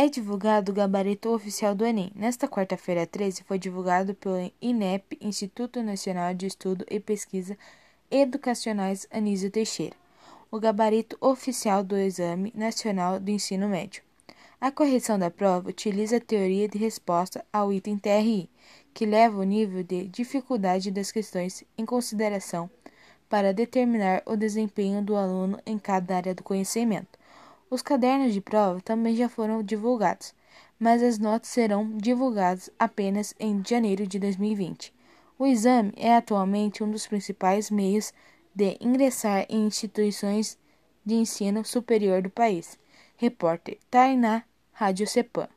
É divulgado o gabarito oficial do Enem. Nesta quarta-feira 13, foi divulgado pelo INEP, Instituto Nacional de Estudo e Pesquisa Educacionais Anísio Teixeira, o gabarito oficial do Exame Nacional do Ensino Médio. A correção da prova utiliza a teoria de resposta ao item TRI, que leva o nível de dificuldade das questões em consideração para determinar o desempenho do aluno em cada área do conhecimento. Os cadernos de prova também já foram divulgados, mas as notas serão divulgadas apenas em janeiro de 2020. O exame é atualmente um dos principais meios de ingressar em instituições de ensino superior do país. Repórter Tainá, Rádio Cepan.